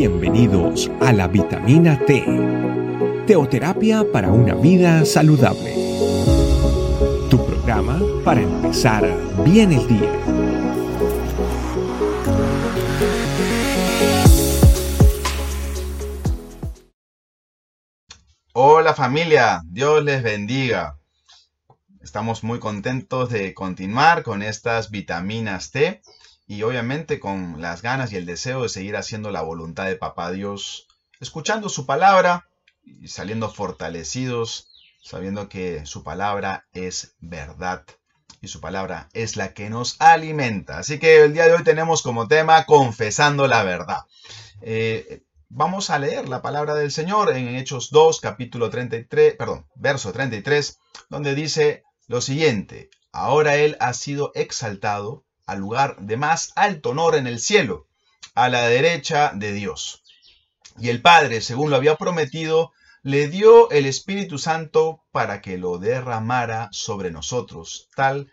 Bienvenidos a la vitamina T, teoterapia para una vida saludable. Tu programa para empezar bien el día. Hola familia, Dios les bendiga. Estamos muy contentos de continuar con estas vitaminas T y obviamente con las ganas y el deseo de seguir haciendo la voluntad de Papá Dios, escuchando su palabra y saliendo fortalecidos, sabiendo que su palabra es verdad y su palabra es la que nos alimenta. Así que el día de hoy tenemos como tema confesando la verdad. Eh, vamos a leer la palabra del Señor en Hechos 2, capítulo 33, perdón, verso 33, donde dice lo siguiente, ahora Él ha sido exaltado lugar de más alto honor en el cielo, a la derecha de Dios. Y el Padre, según lo había prometido, le dio el Espíritu Santo para que lo derramara sobre nosotros, tal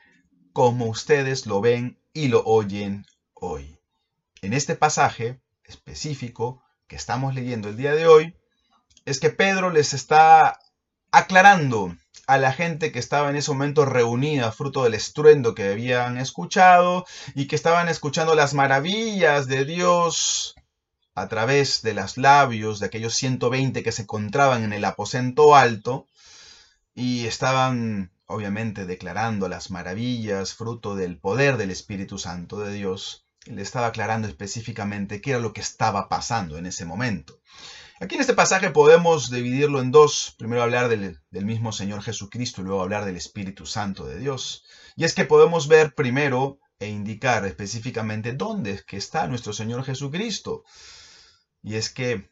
como ustedes lo ven y lo oyen hoy. En este pasaje específico que estamos leyendo el día de hoy, es que Pedro les está aclarando a la gente que estaba en ese momento reunida, fruto del estruendo que habían escuchado y que estaban escuchando las maravillas de Dios a través de los labios de aquellos 120 que se encontraban en el aposento alto y estaban obviamente declarando las maravillas fruto del poder del Espíritu Santo de Dios. le estaba aclarando específicamente qué era lo que estaba pasando en ese momento. Aquí en este pasaje podemos dividirlo en dos. Primero hablar del, mismo Señor Jesucristo y luego hablar del Espíritu Santo de Dios. Y es que podemos ver primero e indicar específicamente dónde es que está nuestro Señor Jesucristo. Y es que,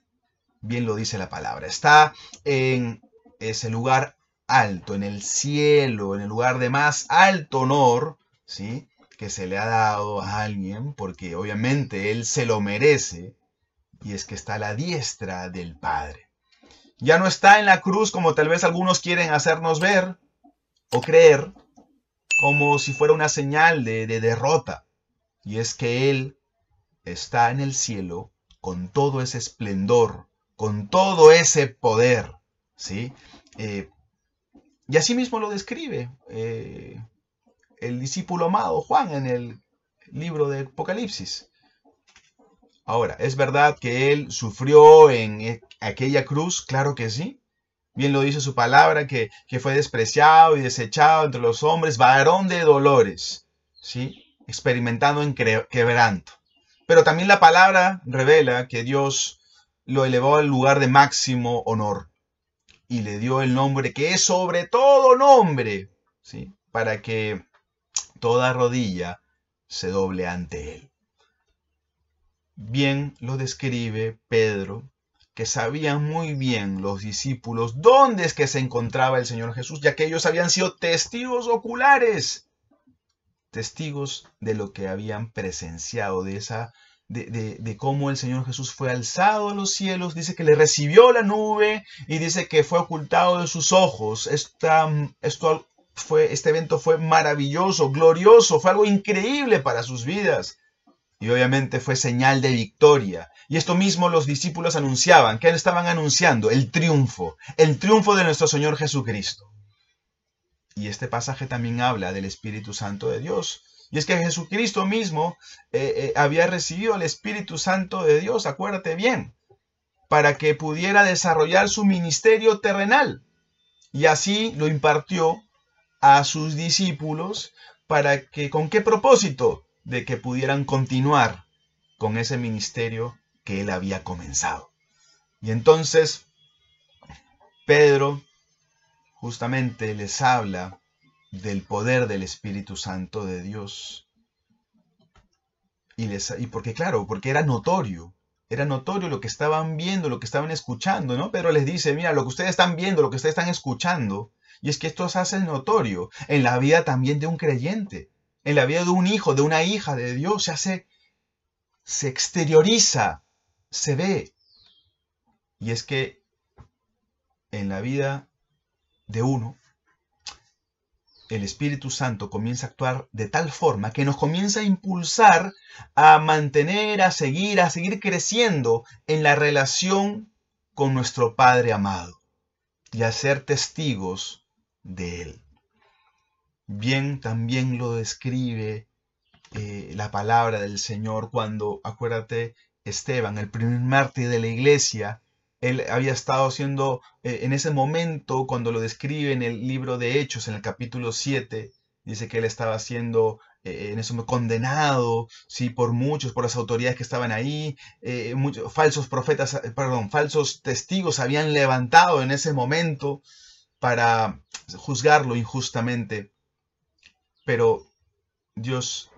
bien lo dice la palabra, está en ese lugar alto, en el cielo, en el lugar de más alto honor, ¿sí? que se le ha dado a alguien, porque obviamente Él se lo merece, y es que está a la diestra del Padre. Ya no está en la cruz como tal vez algunos quieren hacernos ver o creer, como si fuera una señal de, derrota. Y es que Él está en el cielo con todo ese esplendor, con todo ese poder. ¿sí? Eh, y así mismo lo describe eh, el discípulo amado Juan en el libro de Apocalipsis. Ahora, ¿es verdad que él sufrió en e, aquella cruz? Claro que sí. Bien lo dice su palabra, que, fue despreciado y desechado entre los hombres, varón de dolores, ¿sí? experimentando en quebranto. Pero también la palabra revela que Dios lo elevó al lugar de máximo honor y le dio el nombre que es sobre todo nombre, ¿sí? para que toda rodilla se doble ante él bien lo describe Pedro, que sabían muy bien los discípulos dónde es que se encontraba el Señor Jesús, ya que ellos habían sido testigos oculares, testigos de lo que habían presenciado, de esa de, cómo el Señor Jesús fue alzado a los cielos, dice que le recibió la nube y dice que fue ocultado de sus ojos. Esta, esto fue, este evento fue maravilloso, glorioso, fue algo increíble para sus vidas. Y obviamente fue señal de victoria. Y esto mismo los discípulos anunciaban. ¿Qué estaban anunciando? El triunfo. El triunfo de nuestro Señor Jesucristo. Y este pasaje también habla del Espíritu Santo de Dios. Y es que Jesucristo mismo eh, eh, había recibido el Espíritu Santo de Dios, acuérdate bien, para que pudiera desarrollar su ministerio terrenal. Y así lo impartió a sus discípulos para que, ¿con qué propósito? De que pudieran continuar con ese ministerio que él había comenzado. Y entonces Pedro justamente les habla del poder del Espíritu Santo de Dios. Y, les, y porque claro, porque era notorio, era notorio lo que estaban viendo, lo que estaban escuchando, ¿no? Pero les dice, mira, lo que ustedes están viendo, lo que ustedes están escuchando, y es que esto se hace notorio en la vida también de un creyente en la vida de un hijo, de una hija de Dios, se hace, se exterioriza, se ve. Y es que en la vida de uno, el Espíritu Santo comienza a actuar de tal forma que nos comienza a impulsar a mantener, a seguir, a seguir creciendo en la relación con nuestro Padre amado y a ser testigos de Él. Bien también lo describe eh, la palabra del Señor cuando, acuérdate, Esteban, el primer mártir de la iglesia, él había estado haciendo eh, en ese momento, cuando lo describe en el libro de Hechos, en el capítulo 7, dice que él estaba siendo eh, en momento condenado, sí, por muchos, por las autoridades que estaban ahí, muchos, falsos profetas, perdón, falsos testigos habían levantado en ese momento para juzgarlo injustamente, pero Dios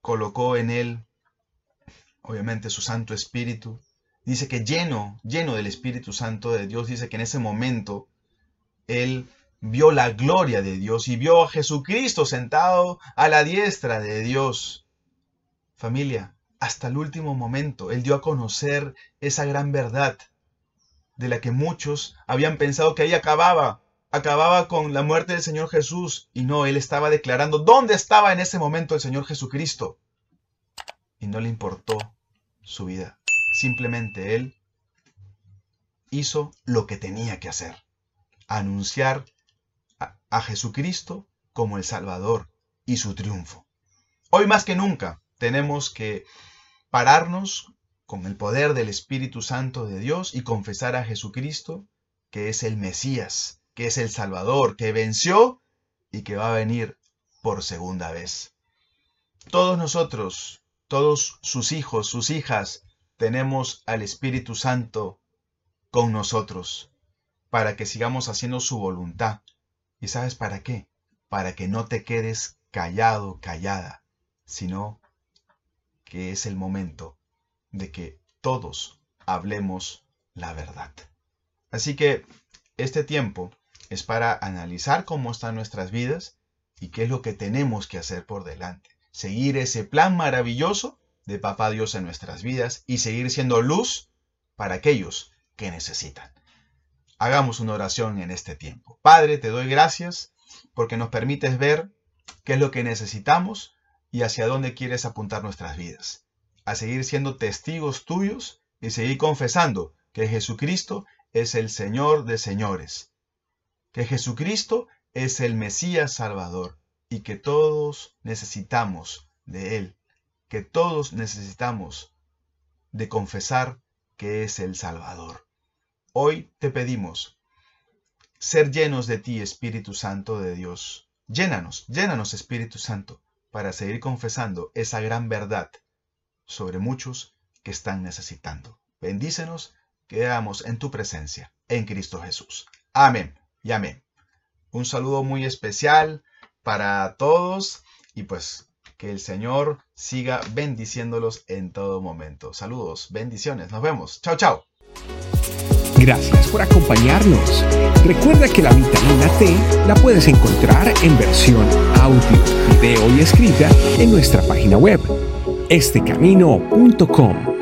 colocó en él, obviamente, su Santo Espíritu. Dice que lleno, lleno del Espíritu Santo de Dios, dice que en ese momento él vio la gloria de Dios y vio a Jesucristo sentado a la diestra de Dios. Familia, hasta el último momento, él dio a conocer esa gran verdad de la que muchos habían pensado que ahí acababa, acababa con la muerte del Señor Jesús y no, él estaba declarando dónde estaba en ese momento el Señor Jesucristo. Y no le importó su vida. Simplemente él hizo lo que tenía que hacer. Anunciar a, a Jesucristo como el Salvador y su triunfo. Hoy más que nunca tenemos que pararnos con el poder del Espíritu Santo de Dios y confesar a Jesucristo que es el Mesías, que es el Salvador, que venció y que va a venir por segunda vez. Todos nosotros, todos sus hijos, sus hijas, tenemos al Espíritu Santo con nosotros para que sigamos haciendo su voluntad. ¿Y sabes para qué? Para que no te quedes callado, callada, sino que es el momento de que todos hablemos la verdad. Así que este tiempo es para analizar cómo están nuestras vidas y qué es lo que tenemos que hacer por delante. Seguir ese plan maravilloso de Papá Dios en nuestras vidas y seguir siendo luz para aquellos que necesitan. Hagamos una oración en este tiempo. Padre, te doy gracias porque nos permites ver qué es lo que necesitamos y hacia dónde quieres apuntar nuestras vidas. A seguir siendo testigos tuyos y seguir confesando que Jesucristo es el Señor de señores que Jesucristo es el Mesías Salvador y que todos necesitamos de Él, que todos necesitamos de confesar que es el Salvador. Hoy te pedimos ser llenos de ti, Espíritu Santo de Dios. Llénanos, llénanos, Espíritu Santo, para seguir confesando esa gran verdad sobre muchos que están necesitando. Bendícenos, quedamos en tu presencia, en Cristo Jesús. Amén amén. Un saludo muy especial para todos y pues que el Señor siga bendiciéndolos en todo momento. Saludos, bendiciones, nos vemos. Chao, chao. Gracias por acompañarnos. Recuerda que la vitamina T la puedes encontrar en versión audio, video y escrita en nuestra página web, estecamino.com.